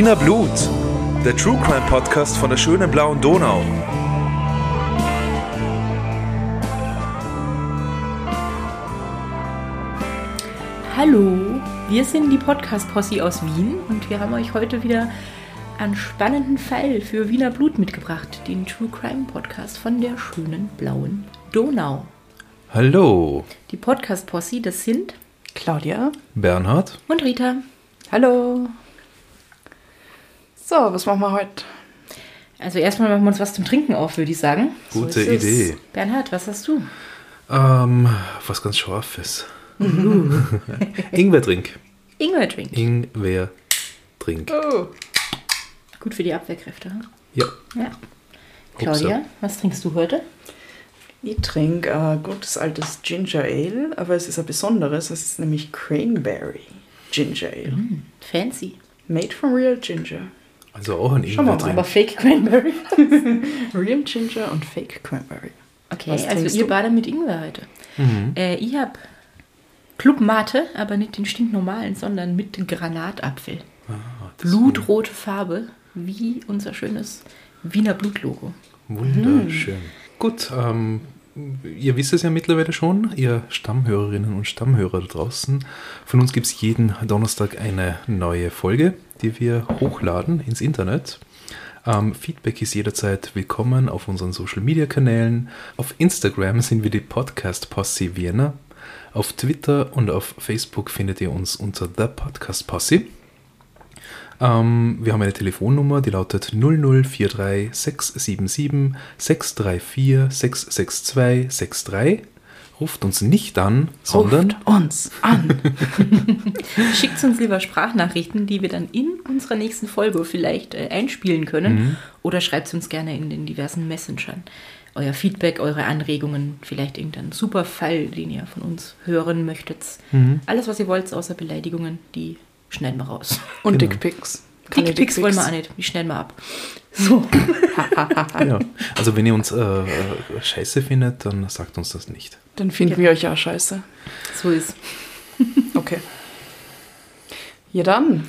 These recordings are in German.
Wiener Blut, der True Crime Podcast von der schönen blauen Donau. Hallo, wir sind die Podcast-Posse aus Wien und wir haben euch heute wieder einen spannenden Fall für Wiener Blut mitgebracht, den True Crime Podcast von der schönen blauen Donau. Hallo, Die Podcast-Posse, das sind Claudia. Bernhard. und Rita. Hallo. So, was machen wir heute? Also erstmal machen wir uns was zum Trinken auf, würde ich sagen. Gute es. Idee. Bernhard, was hast du? Ähm, was ganz Scharfes. Ingwer-Trink. Ingwer-Drink. Ingwer-Trink. Oh. Gut für die Abwehrkräfte. hm? Ja. Ja. Claudia, was trinkst du heute? Ich trinke ein gutes altes Ginger Ale, aber es ist ein besonderes. Es ist nämlich Cranberry Ginger Ale. Fancy. Made from real Ginger. Also auch ein Schauen wir mal, Aber Ingwer-Trink. Fake Cranberry. Real Ginger und Fake Cranberry. Okay, Was also ihr beide mit Ingwer heute. Mhm. Äh, ich habe Club Mate, aber nicht den stinknormalen, sondern mit Granatapfel. Ah, Blutrote Farbe, wie unser schönes Wiener Blutlogo. Wunderschön. Gut, ähm, ihr wisst es ja mittlerweile schon, ihr Stammhörerinnen und Stammhörer da draußen. Von uns gibt es jeden Donnerstag eine neue Folge, die wir hochladen ins Internet. Ähm, Feedback ist jederzeit willkommen auf unseren Social Media Kanälen. Auf Instagram sind wir die Podcast Posse Vienna. Auf Twitter und auf Facebook findet ihr uns unter The Podcast Posse. Ähm, wir haben eine Telefonnummer, die lautet 0043 677 634 662 63. Ruft uns nicht an, sondern Ruft uns an. Schickt uns lieber Sprachnachrichten, die wir dann in unserer nächsten Folge vielleicht äh, einspielen können. Mhm. Oder schreibt uns gerne in den diversen Messengern. Euer Feedback, eure Anregungen, vielleicht irgendeinen super Fall, den ihr von uns hören möchtet. Mhm. Alles, was ihr wollt, außer Beleidigungen, die schneiden wir raus. Und Genau. Dickpics. Dickpics wollen wir auch nicht, die schneiden wir ab. So. ja. Also wenn ihr uns äh, äh, scheiße findet, dann sagt uns das nicht. Dann finden wir euch ja scheiße. So ist. Okay. Ja dann,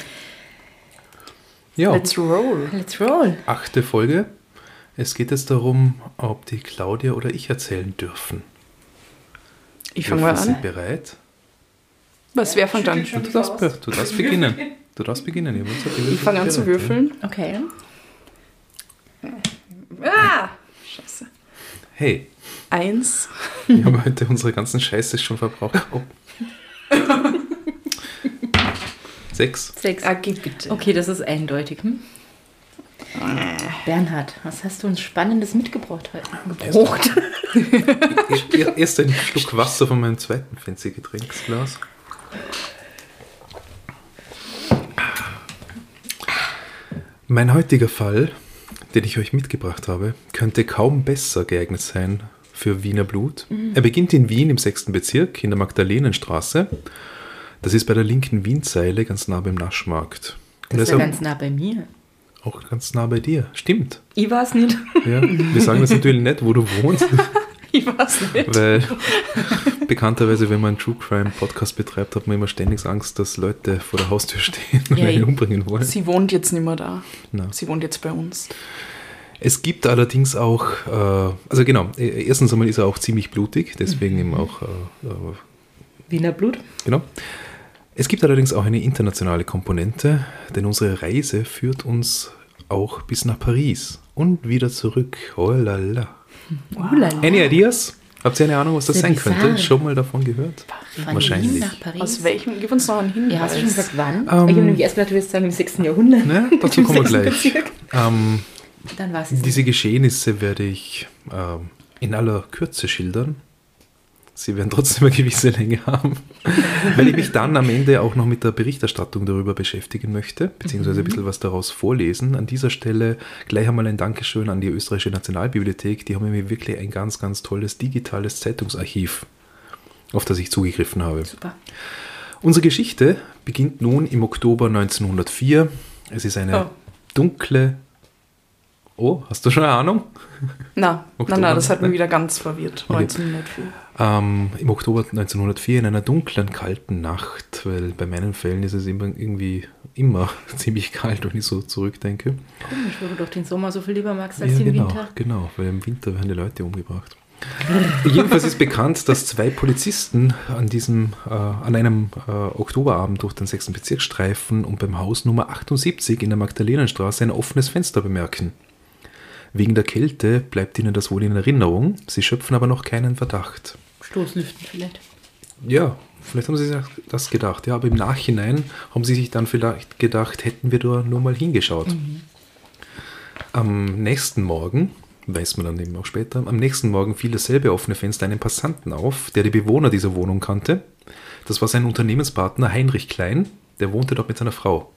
Ja, let's roll. Let's roll. achte Folge. Es geht jetzt darum, ob die Claudia oder ich erzählen dürfen. Ich fange mal Dürfen Sie an. bereit? Was, wer fängt an? Du darfst, be- du darfst beginnen. Du darfst beginnen. Die Ich fange an zu würfeln. Okay. Ah! Scheiße. Hey, Eins. wir haben heute unsere ganzen Scheiße schon verbraucht. Oh. Sechs. Sechs. Ah, geh bitte. Okay, das ist eindeutig. Hm? Bernhard, was hast du uns Spannendes mitgebracht heute? Gebraucht. Er- Erst ein Schluck Wasser von meinem zweiten fancy Getränksglas. Mein heutiger Fall, den ich euch mitgebracht habe, könnte kaum besser geeignet sein für Wiener Blut. Er beginnt in Wien im 6. Bezirk in der Magdalenenstraße. Das ist bei der linken Wienzeile ganz nah beim Naschmarkt. Und Das ist ja ganz nah bei mir. auch ganz nah bei dir. Stimmt. Ich war es nicht. Ja. Wir sagen das natürlich nicht, wo du wohnst. Ich weiß nicht. Weil bekannterweise, wenn man einen True Crime Podcast betreibt, hat man immer ständig Angst, dass Leute vor der Haustür stehen und Ja, einen ja. umbringen wollen. Sie wohnt jetzt nicht mehr da. Na. Sie wohnt jetzt bei uns. Es gibt allerdings auch, äh, also genau, äh, erstens einmal ist er auch ziemlich blutig, deswegen eben auch, äh, äh, Wiener Blut. genau. Es gibt allerdings auch eine internationale Komponente, denn unsere Reise führt uns auch bis nach Paris und wieder zurück. Oh la la. Ulala. Any ideas? Habt ihr eine Ahnung, was das Sehr sein bizarr. könnte? Schon mal davon gehört? Von Wahrscheinlich. Paris. Aus welchem? Gib uns noch einen Hinweis. ja, hast du schon gesagt, wann? Ähm, ich habe nämlich erst gedacht, du wirst sagen, im 6. Jahrhundert. Ne, dazu kommen wir gleich. Ähm, Dann war es es. diese Geschehnisse werde ich ähm, in aller Kürze schildern. Sie werden trotzdem eine gewisse Länge haben, weil ich mich dann am Ende auch noch mit der Berichterstattung darüber beschäftigen möchte, beziehungsweise ein bisschen was daraus vorlesen. An dieser Stelle gleich einmal ein Dankeschön an die Österreichische Nationalbibliothek. Die haben mir wirklich ein ganz, ganz tolles digitales Zeitungsarchiv, auf das ich zugegriffen habe. Super. Unsere Geschichte beginnt nun im Oktober 1904. Es ist eine Oh. dunkle Oh, hast du schon eine Ahnung? Na, Oktober, nein, nein, das hat mich wieder ganz verwirrt. Okay. 1904. Ähm, Im Oktober 1904 in einer dunklen, kalten Nacht, weil bei meinen Fällen ist es immer irgendwie immer ziemlich kalt, wenn ich so zurückdenke. Komisch, weil du doch den Sommer so viel lieber magst als ja, den genau, Winter. genau, weil im Winter werden die Leute umgebracht. Jedenfalls ist bekannt, dass zwei Polizisten an diesem, äh, an einem äh, Oktoberabend durch den 6. Bezirk streifen und beim Haus Nummer 78 in der Magdalenenstraße ein offenes Fenster bemerken. Wegen der Kälte bleibt ihnen das wohl in Erinnerung, sie schöpfen aber noch keinen Verdacht. Stoßlüften vielleicht. Ja, vielleicht haben sie sich das gedacht, ja, aber im Nachhinein haben sie sich dann vielleicht gedacht, hätten wir da nur mal hingeschaut. Am nächsten Morgen, weiß man dann eben auch später, am nächsten Morgen fiel dasselbe offene Fenster einem Passanten auf, der die Bewohner dieser Wohnung kannte. Das war sein Unternehmenspartner Heinrich Klein, der wohnte dort mit seiner Frau.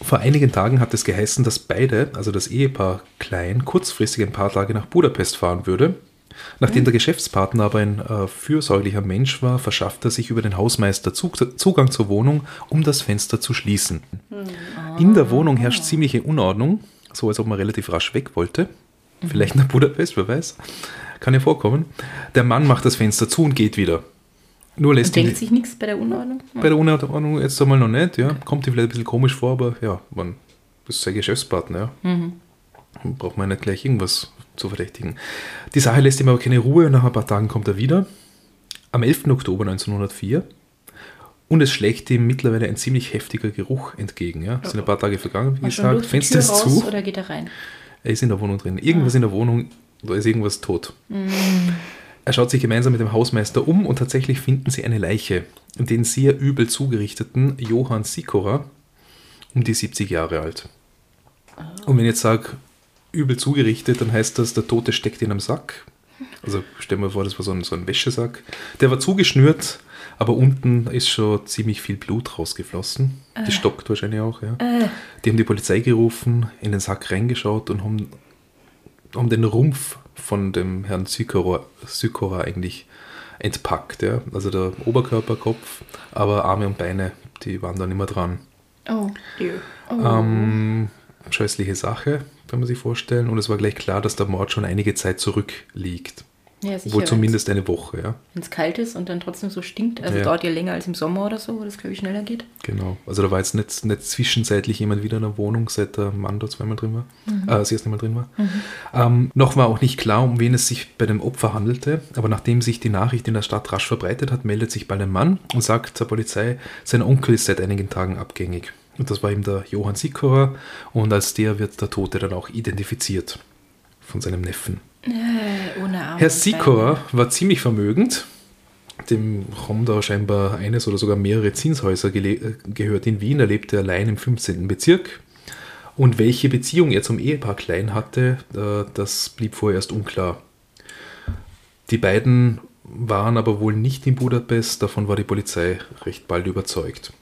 Vor einigen Tagen hat es geheißen, dass beide, also das Ehepaar Klein, kurzfristig ein paar Tage nach Budapest fahren würde. Nachdem der Geschäftspartner aber ein äh, fürsorglicher Mensch war, verschaffte er sich über den Hausmeister Zug Zugang zur Wohnung, um das Fenster zu schließen. In der Wohnung herrscht ziemliche Unordnung, so als ob man relativ rasch weg wollte. Vielleicht nach Budapest, wer weiß. Kann ja vorkommen. Der Mann macht das Fenster zu und geht wieder. Nur lässt Und denkt sich nichts bei der Unordnung? bei der Unordnung jetzt einmal noch nicht, ja. Kommt ihm vielleicht ein bisschen komisch vor, aber ja, man, ist sein Geschäftspartner, ja. Braucht man nicht gleich irgendwas zu verdächtigen. Die Sache lässt ihm aber keine Ruhe. Nach ein paar Tagen kommt er wieder. Am 11. Oktober 1904. Und es schlägt ihm mittlerweile ein ziemlich heftiger Geruch entgegen. Ja. Es sind ein paar Tage vergangen, wie gesagt. Fenster ist zu. oder geht er rein? Er ist in der Wohnung drin. Irgendwas in der Wohnung, da ist irgendwas tot. Er schaut sich gemeinsam mit dem Hausmeister um und tatsächlich finden sie eine Leiche, den sehr übel zugerichteten Johann Sikora, um die 70 Jahre alt. Und wenn ich jetzt sage, übel zugerichtet, dann heißt das, der Tote steckt in einem Sack. Also stellen wir vor, das war so ein, so ein Wäschesack. Der war zugeschnürt, aber unten ist schon ziemlich viel Blut rausgeflossen. Die stockt wahrscheinlich auch, ja. Die haben die Polizei gerufen, in den Sack reingeschaut und haben, haben den Rumpf von dem Herrn Sykora, Sykora eigentlich entpackt. Ja. Also der Oberkörper, Kopf, aber Arme und Beine, die waren da nicht mehr dran. Oh, dear. Oh. Ähm, scheußliche Sache, kann man sich vorstellen. Und es war gleich klar, dass der Mord schon einige Zeit zurückliegt. Ja, sicher. Wohl zumindest eine Woche, ja. Wenn es kalt ist und dann trotzdem so stinkt. Also Ja. dauert ja länger als im Sommer oder so, wo das, glaube ich, schneller geht. Genau. Also da war jetzt nicht, nicht zwischenzeitlich jemand wieder in der Wohnung, seit der Mann da zweimal drin war. Äh, das erste Mal drin war. Ähm, noch war auch nicht klar, um wen es sich bei dem Opfer handelte, aber nachdem sich die Nachricht in der Stadt rasch verbreitet hat, meldet sich bald ein Mann und sagt zur Polizei, sein Onkel ist seit einigen Tagen abgängig. Und das war ihm der Johann Sikora und als der wird der Tote dann auch identifiziert von seinem Neffen. Äh. Herr und Sikora war ziemlich vermögend. Dem haben da scheinbar eines oder sogar mehrere Zinshäuser äh, gehört in Wien. Er lebte allein im 15. Bezirk. Und welche Beziehung er zum Ehepaar Klein hatte, äh, das blieb vorerst unklar. Die beiden waren aber wohl nicht in Budapest, davon war die Polizei recht bald überzeugt.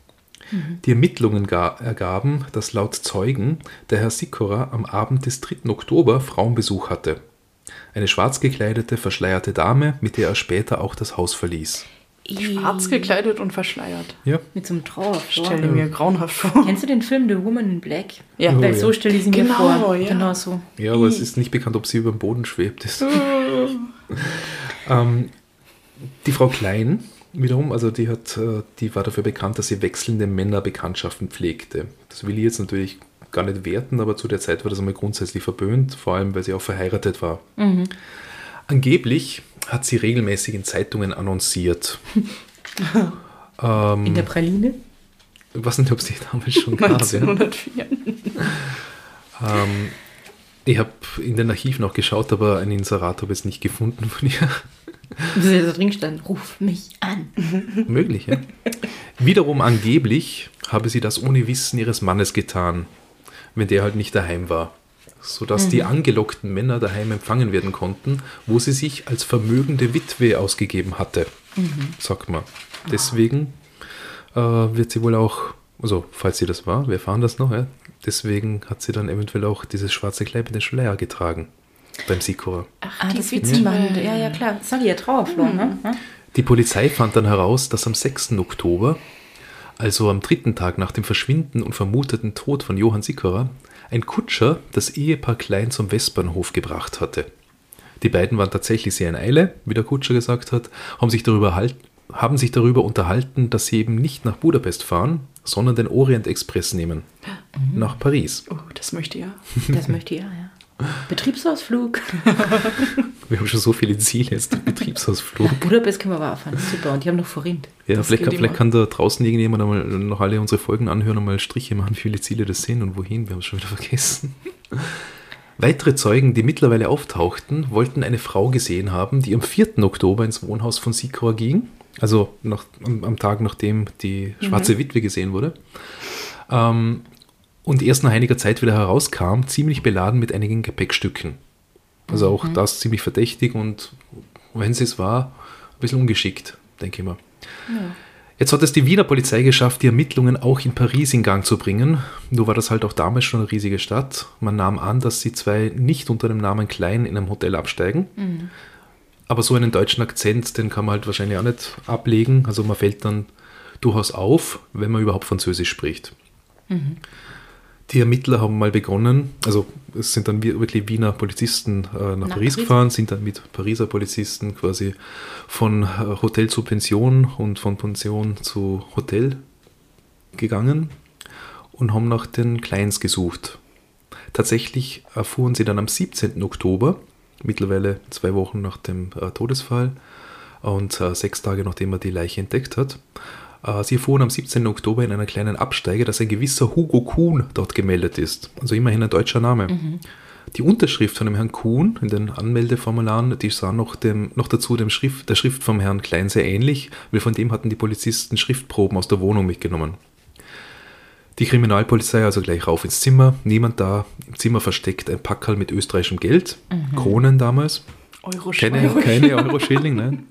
Die Ermittlungen ga- ergaben, dass laut Zeugen der Herr Sikora am Abend des 3. Oktober Frauenbesuch hatte. Eine schwarz gekleidete, verschleierte Dame, mit der er später auch das Haus verließ. Schwarz gekleidet und verschleiert. Ja, Mit so einem Trauerflor. Stelle ich mir grauenhaft vor. Kennst du den Film The Woman in Black? Ja. Oh, Weil ja. so stelle ich sie mir Genau, vor. ja. Genau so. ja aber es ist nicht bekannt, ob sie über dem Boden schwebt. Ist. ähm, die Frau Klein wiederum, also die hat, äh, die war dafür bekannt, dass sie wechselnde Männerbekanntschaften pflegte. Das will ich jetzt natürlich gar nicht werten, aber zu der Zeit war das einmal grundsätzlich verböhnt, vor allem weil sie auch verheiratet war. Angeblich hat sie regelmäßig in Zeitungen annonciert. ähm, In der Praline? ich weiß nicht, ob sie damals schon gab. Ja. 1904. Ähm, ich habe in den Archiven noch geschaut, aber ein Inserat habe ich jetzt nicht gefunden von ihr. Wie da drin stand, ruf mich an. Möglich, ja. Wiederum angeblich habe sie das ohne Wissen ihres Mannes getan, wenn der halt nicht daheim war. Sodass die angelockten Männer daheim empfangen werden konnten, wo sie sich als vermögende Witwe ausgegeben hatte, sagt man. Deswegen äh, wird sie wohl auch, also falls sie das war, wir erfahren das noch, ja, deswegen hat sie dann eventuell auch dieses schwarze Kleid mit den Schleier getragen beim Sikora. Ah, die das Witwe. Witzmachende. Ja, ja, klar. Sag ich ja Trauerflor, ne? Ja. Die Polizei fand dann heraus, dass am 6. Oktober, also am dritten Tag nach dem Verschwinden und vermuteten Tod von Johann Sikora, ein Kutscher das Ehepaar Klein zum Westbahnhof gebracht hatte. Die beiden waren tatsächlich sehr in Eile, wie der Kutscher gesagt hat, haben sich darüber, haben sich darüber unterhalten, dass sie eben nicht nach Budapest fahren, sondern den Orient Express nehmen. Nach Paris. Oh, das möchte ich ja. Das möchte ja, ja. Betriebsausflug. Wir haben schon so viele Ziele jetzt. Betriebsausflug. Budapest können wir aber auch fahren. Super. Und die haben noch Forint. Ja, Das vielleicht, kann, vielleicht kann da draußen irgendjemand einmal noch alle unsere Folgen anhören und mal Striche machen, wie viele Ziele das sind und wohin. Wir haben es schon wieder vergessen. Weitere Zeugen, die mittlerweile auftauchten, wollten eine Frau gesehen haben, die am 4. Oktober ins Wohnhaus von Sikor ging. Also nach, am, am Tag, nachdem die schwarze Witwe gesehen wurde. Ähm, und erst nach einiger Zeit wieder herauskam, ziemlich beladen mit einigen Gepäckstücken. Also auch das ziemlich verdächtig und wenn sie es war, ein bisschen ungeschickt, denke ich mal. Jetzt hat es die Wiener Polizei geschafft, die Ermittlungen auch in Paris in Gang zu bringen. Nur war das halt auch damals schon eine riesige Stadt. Man nahm an, dass die zwei nicht unter dem Namen Klein in einem Hotel absteigen. Aber so einen deutschen Akzent, den kann man halt wahrscheinlich auch nicht ablegen. Also man fällt dann durchaus auf, wenn man überhaupt Französisch spricht. Die Ermittler haben mal begonnen, also es sind dann wir- wirklich Wiener Polizisten äh, nach, Nach Paris gefahren, sind dann mit Pariser Polizisten quasi von äh, Hotel zu Pension und von Pension zu Hotel gegangen und haben nach den Kleins gesucht. Tatsächlich erfuhren sie dann am 17. Oktober, mittlerweile zwei Wochen nach dem äh, Todesfall und äh, sechs Tage nachdem er die Leiche entdeckt hat, sie erfuhren am 17. Oktober in einer kleinen Absteige, dass ein gewisser Hugo Kuhn dort gemeldet ist. Also immerhin ein deutscher Name. Die Unterschrift von dem Herrn Kuhn in den Anmeldeformularen, die sah noch, dem, noch dazu dem Schrift, der Schrift vom Herrn Klein sehr ähnlich, weil von dem hatten die Polizisten Schriftproben aus der Wohnung mitgenommen. Die Kriminalpolizei also gleich rauf ins Zimmer. Niemand da. Im Zimmer versteckt ein Packerl mit österreichischem Geld. Kronen damals. Euro Keine, keine Euro-Schilling, nein.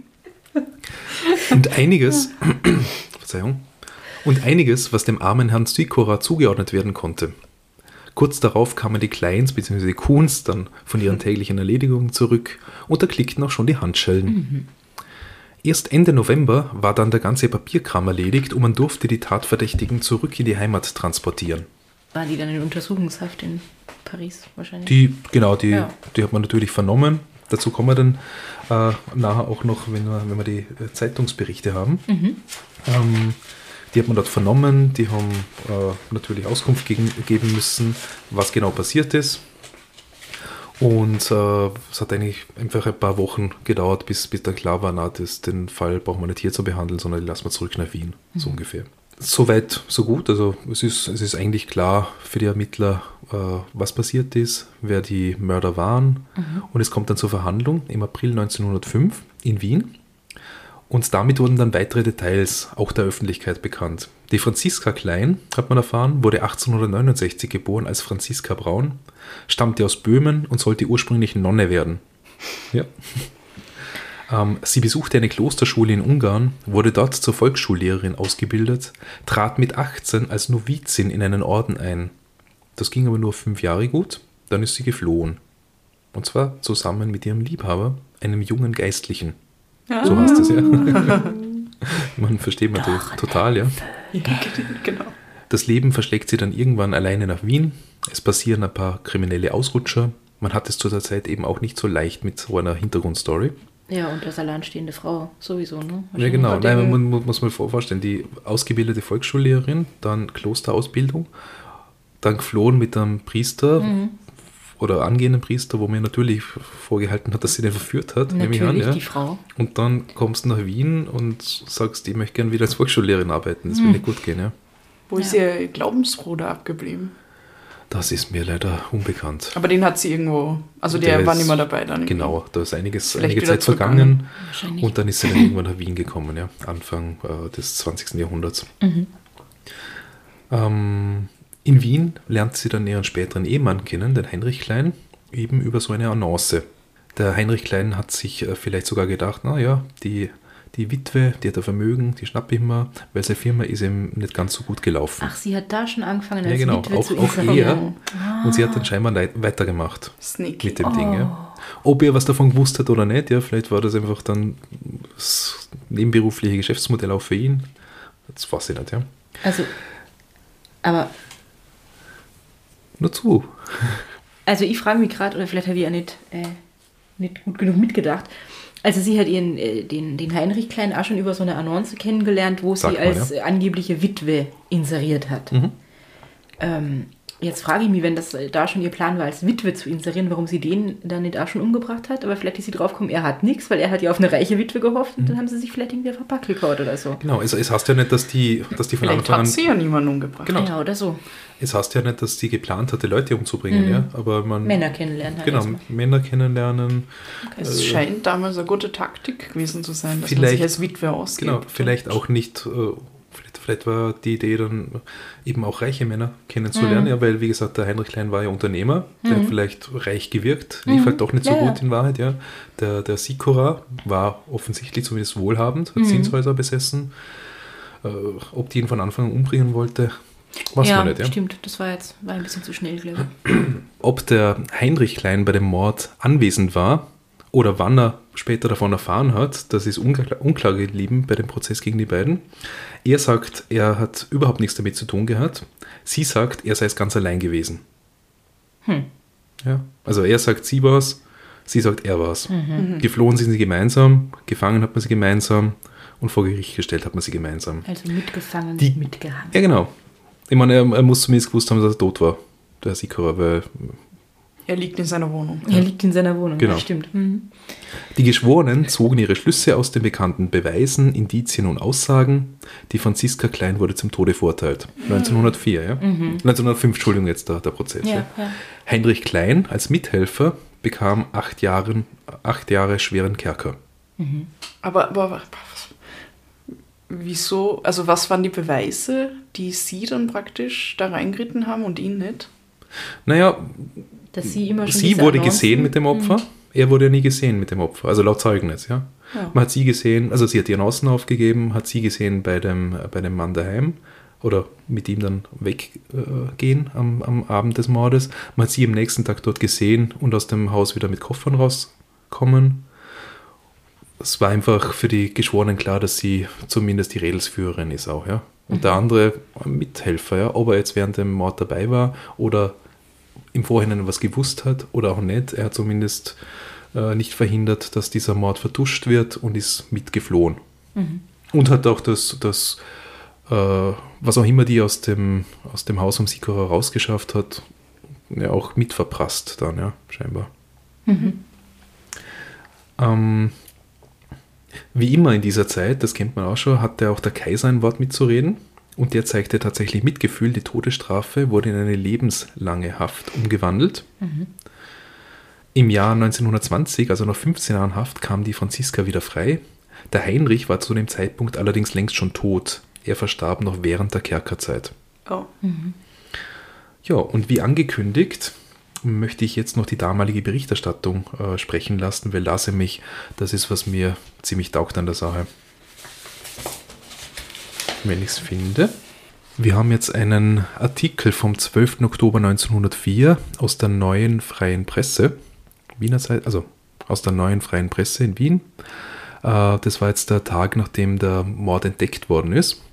Und einiges, Verzeihung, und einiges, was dem armen Herrn Sikora zugeordnet werden konnte. Kurz darauf kamen die Kleins bzw. die Kuhns dann von ihren täglichen Erledigungen zurück und da klickten auch schon die Handschellen. Erst Ende November war dann der ganze Papierkram erledigt und man durfte die Tatverdächtigen zurück in die Heimat transportieren. Waren die dann in Untersuchungshaft in Paris wahrscheinlich? Die, genau, die, Ja. die hat man natürlich vernommen. Dazu kommen wir dann äh, nachher auch noch, wenn wir, wenn wir die Zeitungsberichte haben. Ähm, die hat man dort vernommen, die haben äh, natürlich Auskunft gegen, geben müssen, was genau passiert ist. Und äh, es hat eigentlich einfach ein paar Wochen gedauert, bis, bis dann klar war, na, das, den Fall brauchen wir nicht hier zu behandeln, sondern die lassen wir zurück nach Wien, so ungefähr. Soweit, so gut. Also es ist, es ist eigentlich klar für die Ermittler, äh, was passiert ist, wer die Mörder waren. Und es kommt dann zur Verhandlung im April 1905 in Wien. Und damit wurden dann weitere Details auch der Öffentlichkeit bekannt. Die Franziska Klein, hat man erfahren, wurde 1869 geboren als Franziska Braun, stammte aus Böhmen und sollte ursprünglich Nonne werden. Ja. Ähm, sie besuchte eine Klosterschule in Ungarn, wurde dort zur Volksschullehrerin ausgebildet, trat mit 18 als Novizin in einen Orden ein. Das ging aber nur fünf Jahre gut, dann ist sie geflohen. Und zwar zusammen mit ihrem Liebhaber, einem jungen Geistlichen. So heißt es ja. man versteht man Doch, to- total, ja. Ja, genau. Das Leben verschlägt sie dann irgendwann alleine nach Wien. Es passieren ein paar kriminelle Ausrutscher. Man hat es zu der Zeit eben auch nicht so leicht mit so einer Hintergrundstory. Ja, und als alleinstehende Frau sowieso, ne? Ja, genau. Wahrscheinlich Nein, man muss mal vor- vorstellen, die ausgebildete Volksschullehrerin, dann Klosterausbildung, dann geflohen mit einem Priester Mhm. oder angehenden Priester, wo mir natürlich vorgehalten hat, dass sie den verführt hat, nehme ich an. Natürlich Ja. die Frau. Und dann kommst du nach Wien und sagst, ich möchte gerne wieder als Volksschullehrerin arbeiten. Das will nicht gut gehen, ja. Wo ist ihr Glaubensbruder abgeblieben? Das ist mir leider unbekannt. Aber den hat sie irgendwo, also Der der, war ist- nicht mehr dabei dann. Genau, da ist einiges, einige Zeit vergangen und dann ist sie dann irgendwann nach Wien gekommen, ja, Anfang äh, des 20. Jahrhunderts. Mhm. Ähm, in Wien lernt sie dann ihren späteren Ehemann kennen, den Heinrich Klein, eben über so eine Annonce. Der Heinrich Klein hat sich äh, vielleicht sogar gedacht, naja, die, die Witwe, die hat ein Vermögen, die schnappe ich mal, weil seine Firma ist ihm nicht ganz so gut gelaufen. Ach, sie hat da schon angefangen, ja, als genau, Witwe auch, zu auch er. inserieren. Und sie hat dann scheinbar weitergemacht Sneaky. mit dem Ding. Ja. Ob er was davon gewusst hat oder nicht, ja, vielleicht war das einfach dann das nebenberufliche Geschäftsmodell auch für ihn. Das weiß ich nicht, ja. Also, aber Nur zu. Also ich frage mich gerade, oder vielleicht habe ich ja nicht, äh, nicht gut genug mitgedacht. Also sie hat ihren, äh, den, den Heinrich Klein auch schon über so eine Annonce kennengelernt, wo Sag sie mal, als ja. angebliche Witwe inseriert hat. Mhm. Ähm, jetzt frage ich mich, wenn das äh, da schon ihr Plan war, als Witwe zu inserieren, warum sie den dann nicht auch schon umgebracht hat. Aber vielleicht ist sie draufgekommen, er hat nichts, weil er hat ja auf eine reiche Witwe gehofft Mhm. und dann haben sie sich vielleicht irgendwie auf ein Packel gehauen oder so. Genau, es, es heißt ja nicht, dass die, dass die von Vielleicht Anfang hat an. sie ja niemanden umgebracht. Genau. Ja, oder so. Es heißt ja nicht, dass die geplant hatte, Leute umzubringen, ja. Aber man. Mhm. Männer kennenlernen. halt Genau. Männer kennenlernen. Es scheint damals eine gute Taktik gewesen zu sein, dass man sich als Witwe ausgibt. Genau, vielleicht auch nicht. Äh, vielleicht, war die Idee dann eben auch reiche Männer kennenzulernen, Mhm. ja, weil wie gesagt, der Heinrich Klein war ja Unternehmer, der hat vielleicht reich gewirkt, lief halt doch nicht so Mhm. Ja, gut in Wahrheit, ja. Der, der Sikora war offensichtlich zumindest wohlhabend, Mhm. hat Zinshäuser besessen. Äh, ob die ihn von Anfang an umbringen wollte, weiß ja, man nicht, ja. stimmt. Das war jetzt war ein bisschen zu schnell, glaube ich. ob der Heinrich Klein bei dem Mord anwesend war oder wann er später davon erfahren hat, das ist unklar, unklar geblieben bei dem Prozess gegen die beiden. Er sagt, er hat überhaupt nichts damit zu tun gehabt. Sie sagt, er sei es ganz allein gewesen. Hm. Ja, also er sagt, sie war es, sie sagt, er war es. Mhm. Geflohen sind sie gemeinsam, gefangen hat man sie gemeinsam und vor Gericht gestellt hat man sie gemeinsam. Also mitgefangen, Die- mitgehangen. Ja, genau. Ich meine, er, er muss zumindest gewusst haben, dass er tot war, der Sikora, weil Er liegt in seiner Wohnung. Er liegt in seiner Wohnung, Genau. das stimmt. Mhm. Die Geschworenen zogen ihre Schlüsse aus den bekannten Beweisen, Indizien und Aussagen. Die Franziska Klein wurde zum Tode verurteilt. 1904, ja? 1905, Entschuldigung, jetzt der, der Prozess. Ja. Ja, ja. Heinrich Klein als Mithelfer bekam acht, Jahren, acht Jahre schweren Kerker. Aber, aber was- wieso, also was waren die Beweise, die sie dann praktisch da reingeritten haben und ihn nicht? Naja, Dass sie immer schon sie wurde Annoncen- gesehen mit dem Opfer. Er wurde ja nie gesehen mit dem Opfer, also laut Zeugnis, ja. Ja. Man hat sie gesehen, also sie hat ihren Außen aufgegeben, hat sie gesehen bei dem, bei dem Mann daheim oder mit ihm dann weggehen am, am Abend des Mordes. Man hat sie am nächsten Tag dort gesehen und aus dem Haus wieder mit Koffern rauskommen. Es war einfach für die Geschworenen klar, dass sie zumindest die Redelsführerin ist auch, ja. Und der andere war ein Mithelfer, ja, ob er jetzt während dem Mord dabei war oder im Vorhinein was gewusst hat oder auch nicht. Er hat zumindest äh, nicht verhindert, dass dieser Mord vertuscht wird und ist mitgeflohen. Und hat auch das, das äh, was auch immer die aus dem, aus dem Haus vom Sikora rausgeschafft hat, ja auch mitverprasst dann, ja, scheinbar. Ähm, wie immer in dieser Zeit, das kennt man auch schon, hatte auch der Kaiser ein Wort mitzureden und der zeigte tatsächlich Mitgefühl. Die Todesstrafe wurde in eine lebenslange Haft umgewandelt. Im Jahr 1920, also nach 15 Jahren Haft, kam die Franziska wieder frei. Der Heinrich war zu dem Zeitpunkt allerdings längst schon tot. Er verstarb noch während der Kerkerzeit. Oh. Ja, und wie angekündigt, möchte ich jetzt noch die damalige Berichterstattung äh, sprechen lassen, weil das nämlich, das ist, was mir ziemlich taugt an der Sache. Wenn ich es finde. Wir haben jetzt einen Artikel vom 12. Oktober 1904 aus der neuen Freien Presse, Wiener Zeit, also aus der neuen Freien Presse in Wien. Äh, das war jetzt der Tag, nachdem der Mord entdeckt worden ist.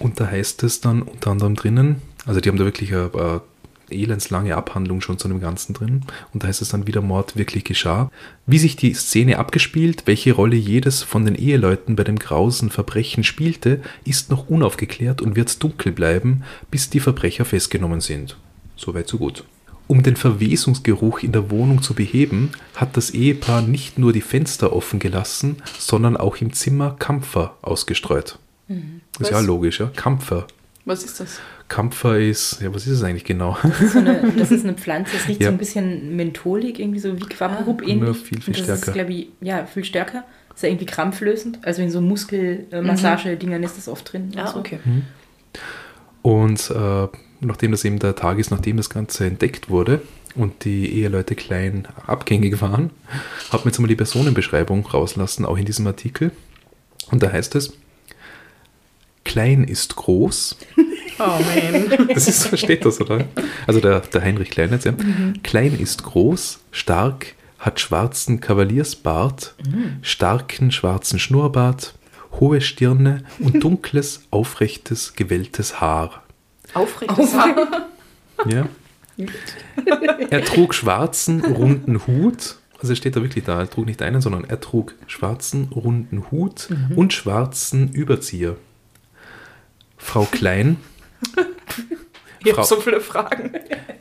Und da heißt es dann unter anderem drinnen, also die haben da wirklich eine elendslange Abhandlung schon zu dem Ganzen drin. Und da heißt es dann, wie der Mord wirklich geschah. Wie sich die Szene abgespielt, welche Rolle jedes von den Eheleuten bei dem grausen Verbrechen spielte, ist noch unaufgeklärt und wird dunkel bleiben, bis die Verbrecher festgenommen sind. Soweit so gut. Um den Verwesungsgeruch in der Wohnung zu beheben, hat das Ehepaar nicht nur die Fenster offen gelassen, sondern auch im Zimmer Kampfer ausgestreut. Das ist ja logisch, ja. Kampfer. Was ist das? Kampfer ist, ja, was ist es eigentlich genau? So eine, das ist eine Pflanze, das riecht Ja. so ein bisschen mentholig, irgendwie so wie Quappenrup ähnlich. Nur viel, viel das stärker. ist, glaube ich, ja, viel stärker. Ist ja irgendwie krampflösend. Also in so Muskelmassage-Dingern ist das oft drin. und Ja, so. okay. Und äh, nachdem das eben der Tag ist, nachdem das Ganze entdeckt wurde und die Eheleute klein abgängig waren, hat man jetzt mal die Personenbeschreibung rauslassen, auch in diesem Artikel. Und da heißt es, klein ist groß. Oh man. Das ist, versteht das, oder? Also der, der Heinrich Klein jetzt, ja. Klein ist groß, stark, hat schwarzen Kavaliersbart, starken schwarzen Schnurrbart, hohe Stirne und dunkles, aufrechtes, gewelltes Haar. Aufrechtes Haar. Ja. Er trug schwarzen, runden Hut. Also er steht da wirklich da. Er trug nicht einen, sondern er trug schwarzen, runden Hut und schwarzen Überzieher. Frau Klein, Ich Frau- habe so viele Fragen.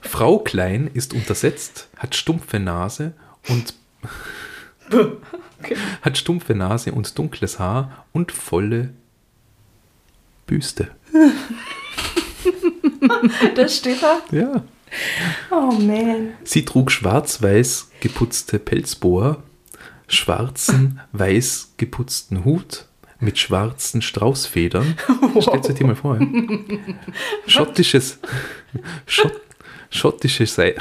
Frau Klein ist untersetzt, hat stumpfe Nase und Okay. hat stumpfe Nase und dunkles Haar und volle Büste. Das steht da. Ja. Oh man. Sie trug schwarz-weiß geputzte Pelzboa, schwarzen, weiß geputzten Hut mit schwarzen Straußfedern. Stellt euch die mal vor. Schottisches, Schott, schottische, Sei,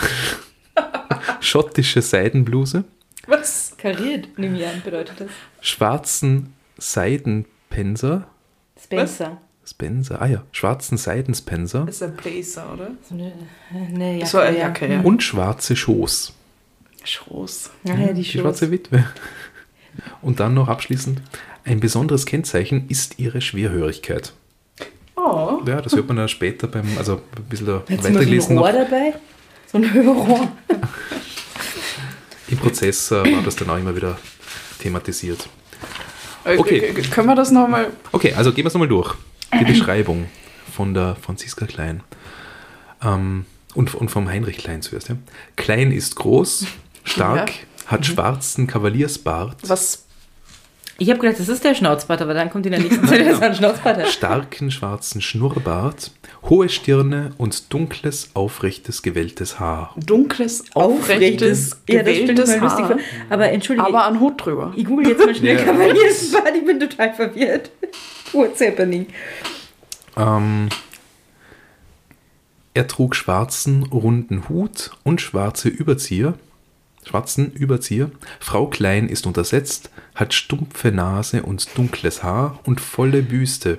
schottische Seidenbluse, Was? Kariert, nehme ich an, bedeutet das. schwarzen Seidenpenser, Spencer. Spencer, ah ja, schwarzen Seidenspenser Das ist ein Blazer, oder? So eine, eine Jacke. Das war eine Jacke, ja. und schwarze Schoß. Schoß. Ja, ja, die, Die schwarze Witwe. Und dann noch abschließend, ein besonderes Kennzeichen ist ihre Schwerhörigkeit. Oh. Ja, das hört man ja später beim, also ein bisschen da weitergelesen ein Rohr dabei? So ein Hörrohr. Im Prozess äh, war das dann auch immer wieder thematisiert. Äh, Okay. Können wir das nochmal? Okay, also gehen wir es nochmal durch. Die Beschreibung von der Franziska Klein. Ähm, und, und vom Heinrich Klein zuerst. Ja. Klein ist groß, stark, Ja. hat schwarzen Kavaliersbart, Was? Ich habe gedacht, das ist der Schnauzbart, aber dann kommt in der nächsten Zeit, dass er einen Schnauzbart hat. starken schwarzen Schnurrbart, hohe Stirne und dunkles, aufrechtes, gewelltes Haar. Dunkles, aufrechtes, Ja, ich gewelltes lustig Haar. vor. Aber entschuldige, Aber ein Hut drüber. ich google jetzt mal schnell Ja. Kavaliersbart, ich bin total verwirrt. What's happening? Ähm, er trug schwarzen, runden Hut und schwarze Überzieher. Schwarzen Überzieher. Frau Klein ist untersetzt, hat stumpfe Nase und dunkles Haar und volle Büste.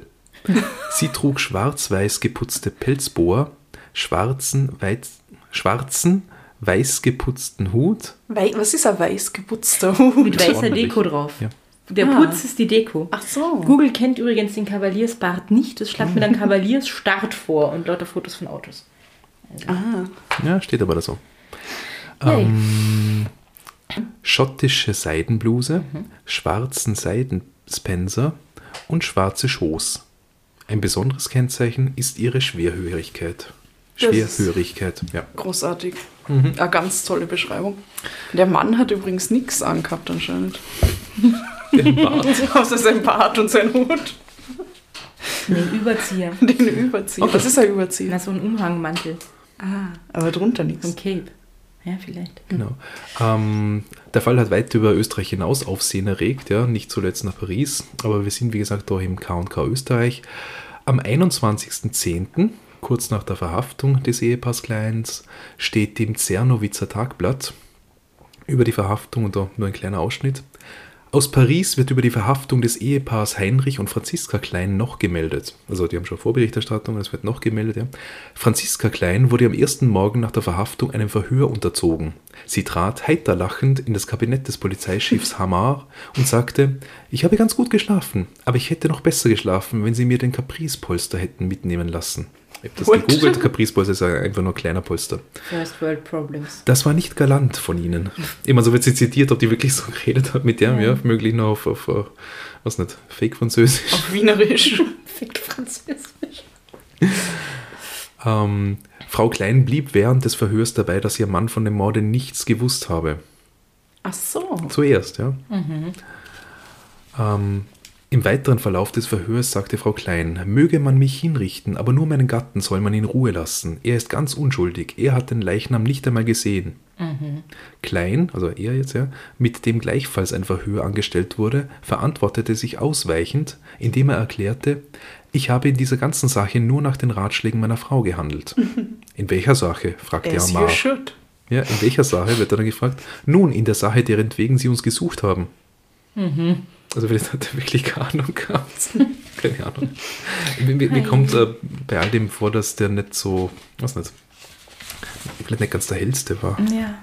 Sie trug schwarz-weiß geputzte Pelzboa, schwarzen, weiß, schwarzen, weiß geputzten Hut. Wei was ist ein weiß geputzter Hut? Mit weißer. Deko drauf. Ja. Der Ah. Putz ist die Deko. Ach so. Google kennt übrigens den Kavaliersbart nicht. Das schlagt mir dann Kavaliersstart vor und lauter Fotos von Autos. Ah. Ja, steht aber da so. Ähm, schottische Seidenbluse, schwarzen Seidenspencer und schwarze Schoß. Ein besonderes Kennzeichen ist ihre Schwerhörigkeit. Schwerhörigkeit, ja. Großartig. Mhm. Eine ganz tolle Beschreibung. Der Mann hat übrigens nichts angehabt anscheinend. Den Bart. Außer sein Bart und sein Hut. Den Überzieher. Den Überzieher. Was ist ein Überzieher? Na, so ein Umhangmantel. Ah, aber drunter nichts. ein Cape. Ja, vielleicht. Genau. Ähm, der Fall hat weit über Österreich hinaus Aufsehen erregt, ja, nicht zuletzt nach Paris, aber wir sind wie gesagt da im K&K Österreich. Am 21.10., kurz nach der Verhaftung des Ehepaars Kleins, steht dem Zernowitzer Tagblatt über die Verhaftung und da nur ein kleiner Ausschnitt. Aus Paris wird über die Verhaftung des Ehepaars Heinrich und Franziska Klein noch gemeldet. Also die haben schon Vorberichterstattung, es wird noch gemeldet. Ja. Franziska Klein wurde am ersten Morgen nach der Verhaftung einem Verhör unterzogen. Sie trat heiter lachend in das Kabinett des Polizeichefs Hamar und sagte, ich habe ganz gut geschlafen, aber ich hätte noch besser geschlafen, wenn Sie mir den Caprice-Polster hätten mitnehmen lassen. Ich habe das What? gegoogelt, Caprice-Polster ist einfach nur ein kleiner Polster. First World Problems. Das war nicht galant von ihnen. Immer so wird sie zitiert, ob die wirklich so geredet hat mit dem, ja, möglich noch auf, auf äh, was nicht, Fake-Französisch. Auf Wienerisch. Fick Französisch. Ähm, Frau Klein blieb während des Verhörs dabei, dass ihr Mann von dem Morde nichts gewusst habe. Ach so. Zuerst, ja. Ähm, Im weiteren Verlauf des Verhörs sagte Frau Klein, möge man mich hinrichten, aber nur meinen Gatten soll man in Ruhe lassen. Er ist ganz unschuldig. Er hat den Leichnam nicht einmal gesehen. Klein, also er jetzt ja, mit dem gleichfalls ein Verhör angestellt wurde, verantwortete sich ausweichend, indem er erklärte, ich habe in dieser ganzen Sache nur nach den Ratschlägen meiner Frau gehandelt. In welcher Sache? fragte As you Amar. should. Ja, in welcher Sache wird er dann gefragt? Nun, in der Sache, deren wegen sie uns gesucht haben. Also vielleicht hat er wirklich keine Ahnung gehabt. Keine Ahnung. Mir, mir, mir kommt äh, bei all dem vor, dass der nicht so, was nicht, vielleicht nicht ganz der hellste war. Ja.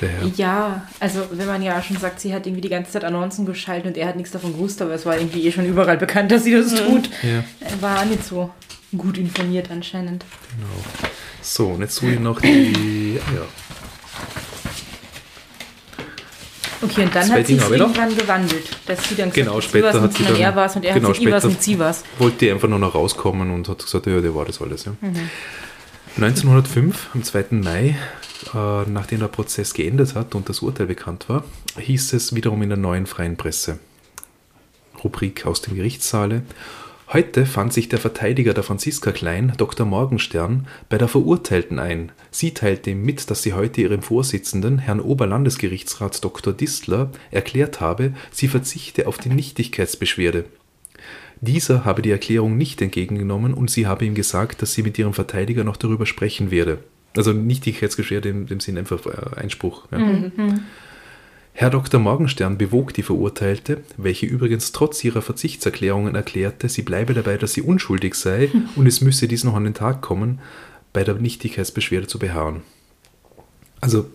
Der Herr. Ja, also wenn man ja schon sagt, sie hat irgendwie die ganze Zeit Annoncen geschaltet und er hat nichts davon gewusst, aber es war irgendwie eh schon überall bekannt, dass sie das tut. Ja, Er war auch nicht so gut informiert anscheinend. genau. So, und jetzt suche ich noch die. ah Ja, Okay, und dann hat sie Dinge es habe ich noch. irgendwann gewandelt. Dass sie dann gesagt Genau, hat, später hat und sie dann er was und er genau, hat gesagt, was später- und sie was. wollte die einfach nur noch rauskommen und hat gesagt, ja, der war das alles. Ja. Mhm. 1905, am 2. Mai, äh, nachdem der Prozess geendet hat und das Urteil bekannt war, hieß es wiederum in der neuen freien Presse, Rubrik aus dem Gerichtssaale, Heute fand sich der Verteidiger der Franziska Klein, Dr. Morgenstern, bei der Verurteilten ein. Sie teilte ihm mit, dass sie heute ihrem Vorsitzenden, Herrn Oberlandesgerichtsrat Dr. Distler, erklärt habe, sie verzichte auf die Nichtigkeitsbeschwerde. Dieser habe die Erklärung nicht entgegengenommen und sie habe ihm gesagt, dass sie mit ihrem Verteidiger noch darüber sprechen werde. Also Nichtigkeitsbeschwerde im, im Sinn einfach äh, Einspruch. Ja. Herr Dr. Morgenstern bewog die Verurteilte, welche übrigens trotz ihrer Verzichtserklärungen erklärte, sie bleibe dabei, dass sie unschuldig sei und es müsse dies noch an den Tag kommen, bei der Nichtigkeitsbeschwerde zu beharren. Also,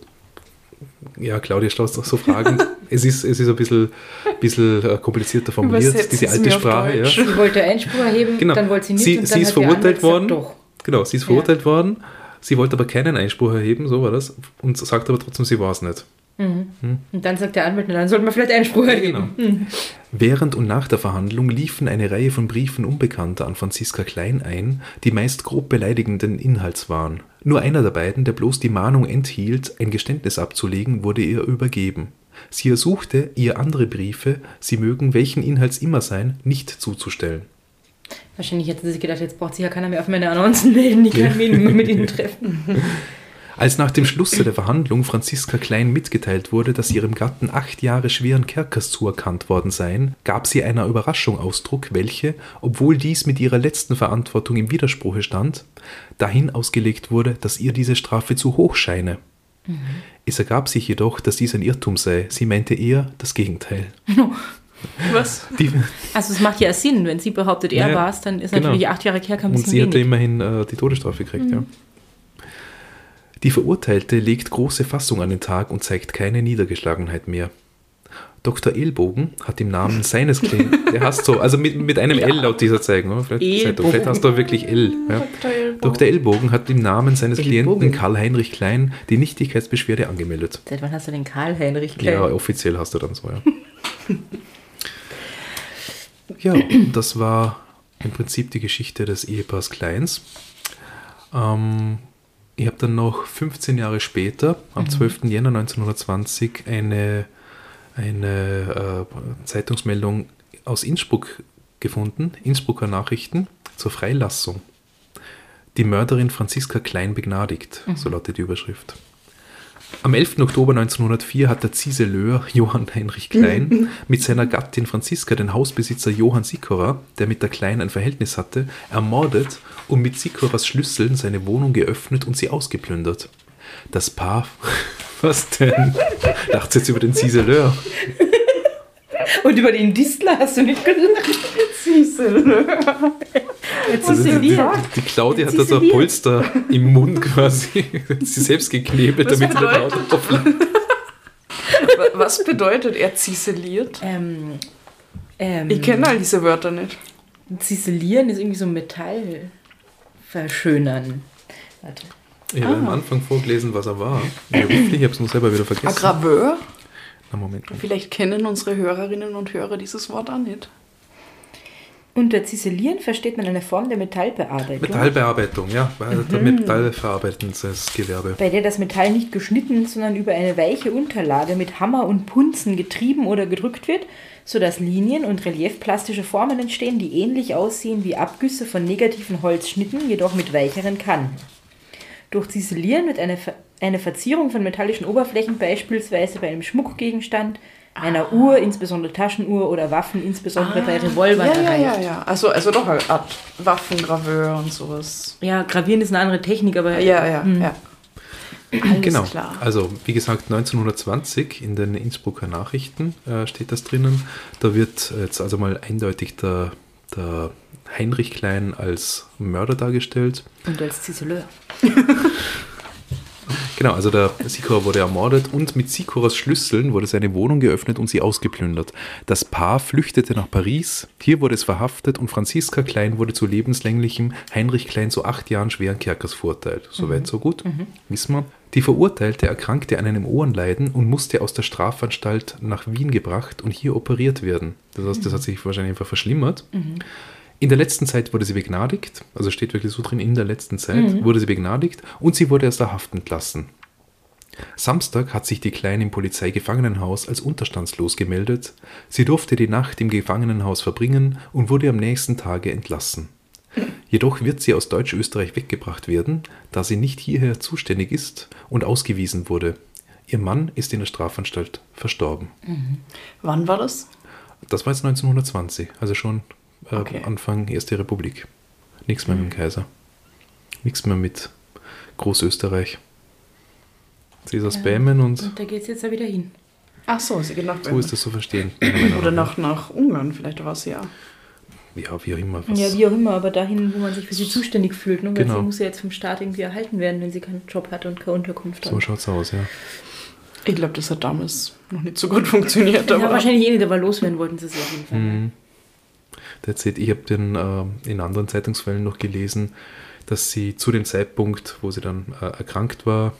ja, Claudia Strauß noch so Fragen. es, ist, es ist ein bisschen, bisschen äh, komplizierter formuliert, Übersetzt diese es alte Sprache. Ja. Sie wollte Einspruch erheben, Genau. dann wollte sie nicht Sie, und sie dann ist hat der verurteilt worden. Gesagt. Genau, sie ist verurteilt worden. Sie wollte aber keinen Einspruch erheben, so war das. Und sagt aber trotzdem, sie war es nicht. Und dann sagt der Anwalt, dann sollte man vielleicht Einspruch erheben. Genau. Während und nach der Verhandlung liefen eine Reihe von Briefen Unbekannter an Franziska Klein ein, die meist grob beleidigenden Inhalts waren. Nur einer der beiden, der bloß die Mahnung enthielt, ein Geständnis abzulegen, wurde ihr übergeben. Sie ersuchte, ihr andere Briefe, sie mögen welchen Inhalts immer sein, nicht zuzustellen. Wahrscheinlich hätte sie sich gedacht, jetzt braucht sich ja keiner mehr auf meine Annoncen melden, ich kann mich nicht mehr mit ihnen treffen. Als nach dem Schlusse der Verhandlung Franziska Klein mitgeteilt wurde, dass ihrem Gatten acht Jahre schweren Kerkers zuerkannt worden seien, gab sie einer Überraschung Ausdruck, welche, obwohl dies mit ihrer letzten Verantwortung im Widerspruche stand, dahin ausgelegt wurde, dass ihr diese Strafe zu hoch scheine. Es ergab sich jedoch, dass dies ein Irrtum sei. Sie meinte eher das Gegenteil. Was? Die, Also es macht ja Sinn, wenn sie behauptet, er Ja, war es, dann ist genau. natürlich acht Jahre Kerker ein und sie hatte wenig. immerhin äh, die Todesstrafe gekriegt, ja. Die Verurteilte legt große Fassung an den Tag und zeigt keine Niedergeschlagenheit mehr. Dr. Ellbogen hat im Namen seines Klienten, der heißt so, also mit, mit einem L laut dieser Zeigung, oder? vielleicht, vielleicht hast du wirklich L. Ja. Dr. Ellbogen. Dr. Ellbogen hat im Namen seines Ellbogen. Klienten Karl-Heinrich Klein die Nichtigkeitsbeschwerde angemeldet. Seit wann hast du den Karl-Heinrich Klein? Ja, offiziell hast du dann so, ja. ja, das war im Prinzip die Geschichte des Ehepaars Kleins. Ähm, ich habe dann noch 15 Jahre später, am 12. Jänner 1920, eine, eine äh, Zeitungsmeldung aus Innsbruck gefunden, Innsbrucker Nachrichten zur Freilassung. Die Mörderin Franziska Klein begnadigt, so lautet die Überschrift. Am 11. Oktober 1904 hat der Ziseleur Johann Heinrich Klein mit seiner Gattin Franziska den Hausbesitzer Johann Sikora, der mit der Klein ein Verhältnis hatte, ermordet und mit Sikoras Schlüsseln seine Wohnung geöffnet und sie ausgeplündert. Das Paar, was denn? Lacht jetzt über den Ziseleur. Und über den Distler hast du nicht gelacht. Ziesel. Jetzt Also ist die, die, die Claudia hat da so ein. Polster im Mund quasi. sie selbst geknebelt, Was damit sie nicht auflacht. Was bedeutet er ziseliert? Ähm, ähm, Ich kenne all diese Wörter nicht. Ziselieren ist irgendwie so Metall verschönern. Warte. Ich habe am Anfang vorgelesen, was er war. Beruflich, ich habe es nur selber wieder vergessen. Graveur? Na, Moment. Vielleicht kennen unsere Hörerinnen und Hörer dieses Wort auch nicht. Unter Ziselieren versteht man eine Form der Metallbearbeitung, Metallbearbeitung, ja. Weil Mhm. der Metallverarbeitendes Gewerbe. bei der das Metall nicht geschnitten, sondern über eine weiche Unterlage mit Hammer und Punzen getrieben oder gedrückt wird, sodass Linien und reliefplastische Formen entstehen, die ähnlich aussehen wie Abgüsse von negativen Holzschnitten, jedoch mit weicheren Kanten. Durch Ziselieren wird eine, Ver eine Verzierung von metallischen Oberflächen, beispielsweise bei einem Schmuckgegenstand, einer Uhr, insbesondere Taschenuhr oder Waffen, insbesondere bei Revolvern, Ah. ja, ja, erreicht. ja, ja. Also, also doch eine Art Waffengraveur und sowas. Ja, gravieren ist eine andere Technik, aber Ja, ja, ja. Alles Genau. klar. Also, wie gesagt, 1920 in den Innsbrucker Nachrichten äh, steht das drinnen. Da wird jetzt also mal eindeutig der, der Heinrich Klein als Mörder dargestellt. und als Ziseleur. Genau, also der Sikora wurde ermordet und mit Sikoras Schlüsseln wurde seine Wohnung geöffnet und sie ausgeplündert. Das Paar flüchtete nach Paris, hier wurde es verhaftet und Franziska Klein wurde zu lebenslänglichem, Heinrich Klein zu acht Jahren schweren Kerkers verurteilt. Soweit, so gut, wissen wir. Die Verurteilte erkrankte an einem Ohrenleiden und musste aus der Strafanstalt nach Wien gebracht und hier operiert werden. Das heißt, das hat sich wahrscheinlich einfach verschlimmert. In der letzten Zeit wurde sie begnadigt, also steht wirklich so drin, in der letzten Zeit wurde sie begnadigt und sie wurde aus der Haft entlassen. Samstag hat sich die Kleine im Polizeigefangenenhaus als unterstandslos gemeldet. Sie durfte die Nacht im Gefangenenhaus verbringen und wurde am nächsten Tage entlassen. Jedoch wird sie aus Deutsch-Österreich weggebracht werden, da sie nicht hierher zuständig ist und ausgewiesen wurde. Ihr Mann ist in der Strafanstalt verstorben. Wann war das? Das war jetzt 1920, also schon äh, Okay. Anfang Erste Republik. Nichts mehr mit dem Kaiser. Nichts mehr mit Großösterreich. Caesar Spammen und Und da geht es jetzt da wieder hin. Ach so, sie geht nach so ist das zu verstehen. meiner Meinung Oder nach. nach, Ungarn, vielleicht war sie ja. Ja, wie auch immer. Was, Ja, wie auch immer, aber dahin, wo man sich für sie zuständig fühlt. Ne? Weil Genau. sie muss ja jetzt vom Staat irgendwie erhalten werden, wenn sie keinen Job hat und keine Unterkunft hat. so schaut's aus, ja. Ich glaube, das hat damals noch nicht so gut funktioniert. ja, Aber wahrscheinlich eh nicht, aber loswerden wollten sie sie auf jeden Fall. Mhm. It. Ich habe den äh, in anderen Zeitungsquellen noch gelesen, dass sie zu dem Zeitpunkt, wo sie dann äh, erkrankt war,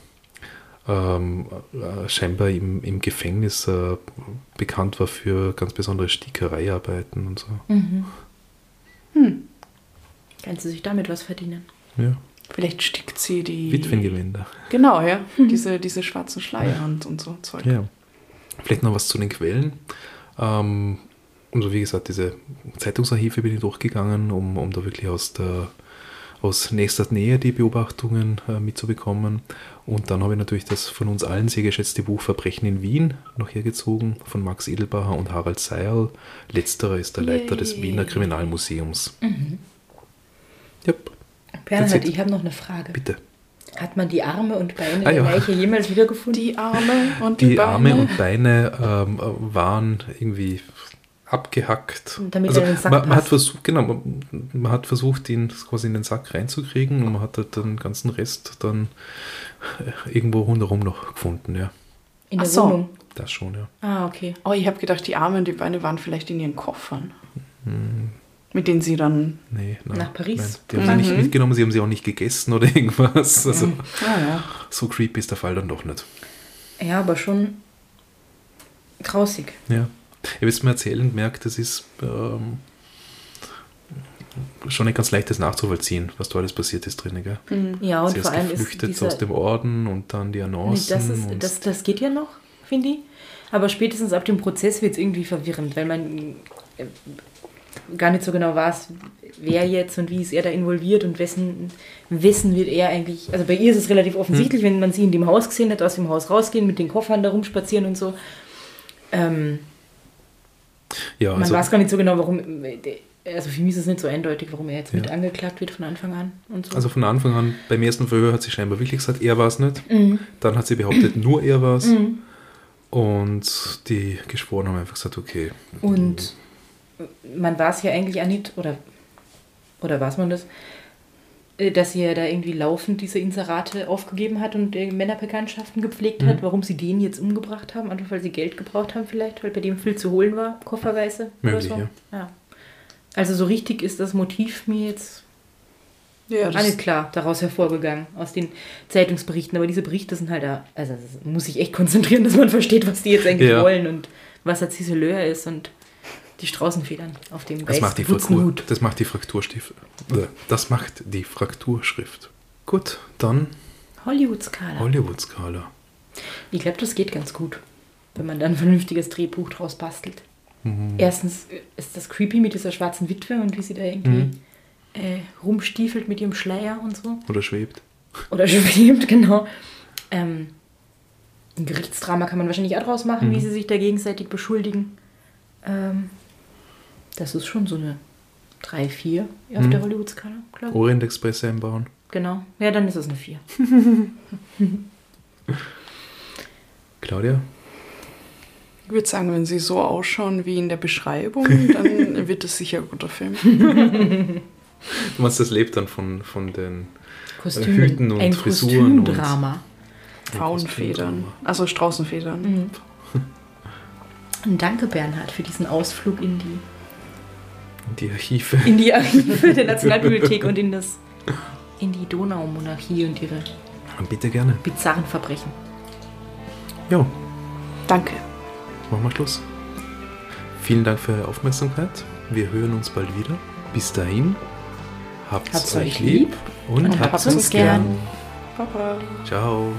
ähm, äh, scheinbar im, im Gefängnis äh, bekannt war für ganz besondere Stickereiarbeiten und so. Mhm. Kann sie sich damit was verdienen? Ja. vielleicht stickt sie die. Witwengewänder. Genau, ja. Diese, diese schwarzen Schleier und, und so Zeug. Ja. Vielleicht noch was zu den Quellen. Ähm, also wie gesagt, diese Zeitungsarchive bin ich durchgegangen, um, um da wirklich aus der aus nächster Nähe die Beobachtungen äh, mitzubekommen. Und dann habe ich natürlich das von uns allen sehr geschätzte Buch Verbrechen in Wien noch hergezogen, von Max Edelbacher und Harald Seierl. Letzterer ist der Leiter des Yay. Wiener Kriminalmuseums. Yep, Bernhard, ich habe noch eine Frage. bitte. Hat man die Arme und Beine Ah, der ja. Leiche jemals wiedergefunden? Die Arme und die, Die Beine. Arme und Beine ähm, äh, waren irgendwie abgehackt. Damit also er in den Sack man, man hat versucht, genau, man, man hat versucht, ihn quasi in den Sack reinzukriegen und man hat halt den ganzen Rest dann irgendwo rundherum noch gefunden, ja. In der Ach so. Wohnung. Das schon, ja. Ah, okay. Oh, ich habe gedacht, die Arme und die Beine waren vielleicht in ihren Koffern. Hm, Mit denen sie dann. nee, nein, Nach Paris. Nein. Die haben sie nicht Mhm. mitgenommen, sie haben sie auch nicht gegessen oder irgendwas. Also Ah ja. so creepy ist der Fall dann doch nicht. Ja, aber schon grausig. Ja. Ihr wisst mir erzählen, merkt, das ist ähm, schon nicht ganz leichtes nachzuvollziehen, was da alles passiert ist drin, gell? Ja, und Sie vor ist allem ist geflüchtet dieser, aus dem Orden und dann die Nee, Annoncen. das, ist, und das, das geht ja noch, finde ich. Aber spätestens ab dem Prozess wird es irgendwie verwirrend, weil man äh, gar nicht so genau weiß, wer jetzt und wie ist er da involviert und wessen, wessen wird er eigentlich. Also bei ihr ist es relativ offensichtlich, wenn man sie in dem Haus gesehen hat, aus dem Haus rausgehen, mit den Koffern da rumspazieren und so. Ähm, ja, man also, weiß gar nicht so genau, warum. Also für mich ist es nicht so eindeutig, warum er jetzt mit Ja. angeklagt wird von Anfang an und so. also von Anfang an, beim ersten Verhör hat sie scheinbar wirklich gesagt, er war es nicht. Mhm. Dann hat sie behauptet, nur er war es. Mhm. Und die Geschworenen haben einfach gesagt, okay. Und man weiß ja eigentlich auch nicht, oder, oder weiß man das, dass sie ja da irgendwie laufend diese Inserate aufgegeben hat und äh, Männerbekanntschaften gepflegt hat, Mhm. warum sie den jetzt umgebracht haben, einfach weil sie Geld gebraucht haben vielleicht, weil bei dem viel zu holen war, kofferweise. Möglich, oder so. ja. ja. Also so richtig ist das Motiv mir jetzt Ja, nicht klar daraus hervorgegangen, aus den Zeitungsberichten. Aber diese Berichte sind halt da, also das muss sich echt konzentrieren, dass man versteht, was die jetzt eigentlich Ja. wollen und was ein Ziseleur ist und die Straußenfedern auf dem Das macht, die Fraktur, das macht die Frakturstift. äh, Das macht die Frakturschrift. Gut, dann Hollywood-Skala. Hollywood-Skala. Ich glaube, das geht ganz gut, wenn man dann ein vernünftiges Drehbuch draus bastelt. Mhm. Erstens ist das creepy mit dieser schwarzen Witwe und wie sie da irgendwie Mhm. äh, rumstiefelt mit ihrem Schleier und so. Oder schwebt. Oder schwebt, genau. Ähm, ein Gerichtsdrama kann man wahrscheinlich auch draus machen, Mhm. wie sie sich da gegenseitig beschuldigen. Ähm, das ist schon so eine 3, 4 auf Mhm. der Hollywood-Skala, glaube ich. Orient Express einbauen. Genau. Ja, dann ist es eine 4. Claudia? ich würde sagen, wenn sie so ausschauen wie in der Beschreibung, dann wird es sicher ein guter Film. Du meinst, das lebt dann von, von den Kostümen. Hüten und ein Frisuren und- Kostümdrama. Pfauenfedern. Also Straußenfedern. Mhm. Danke, Bernhard, für diesen Ausflug in die, Die Archive. in die Archive der Nationalbibliothek und in, das, in die Donaumonarchie und ihre Bitte gerne. bizarren Verbrechen. Jo, Danke. machen wir Schluss. Vielen Dank für eure Aufmerksamkeit. Wir hören uns bald wieder. Bis dahin, habt's, Habt's euch lieb lieb und, und habt's habt's uns gern. gern. Baba. Ciao.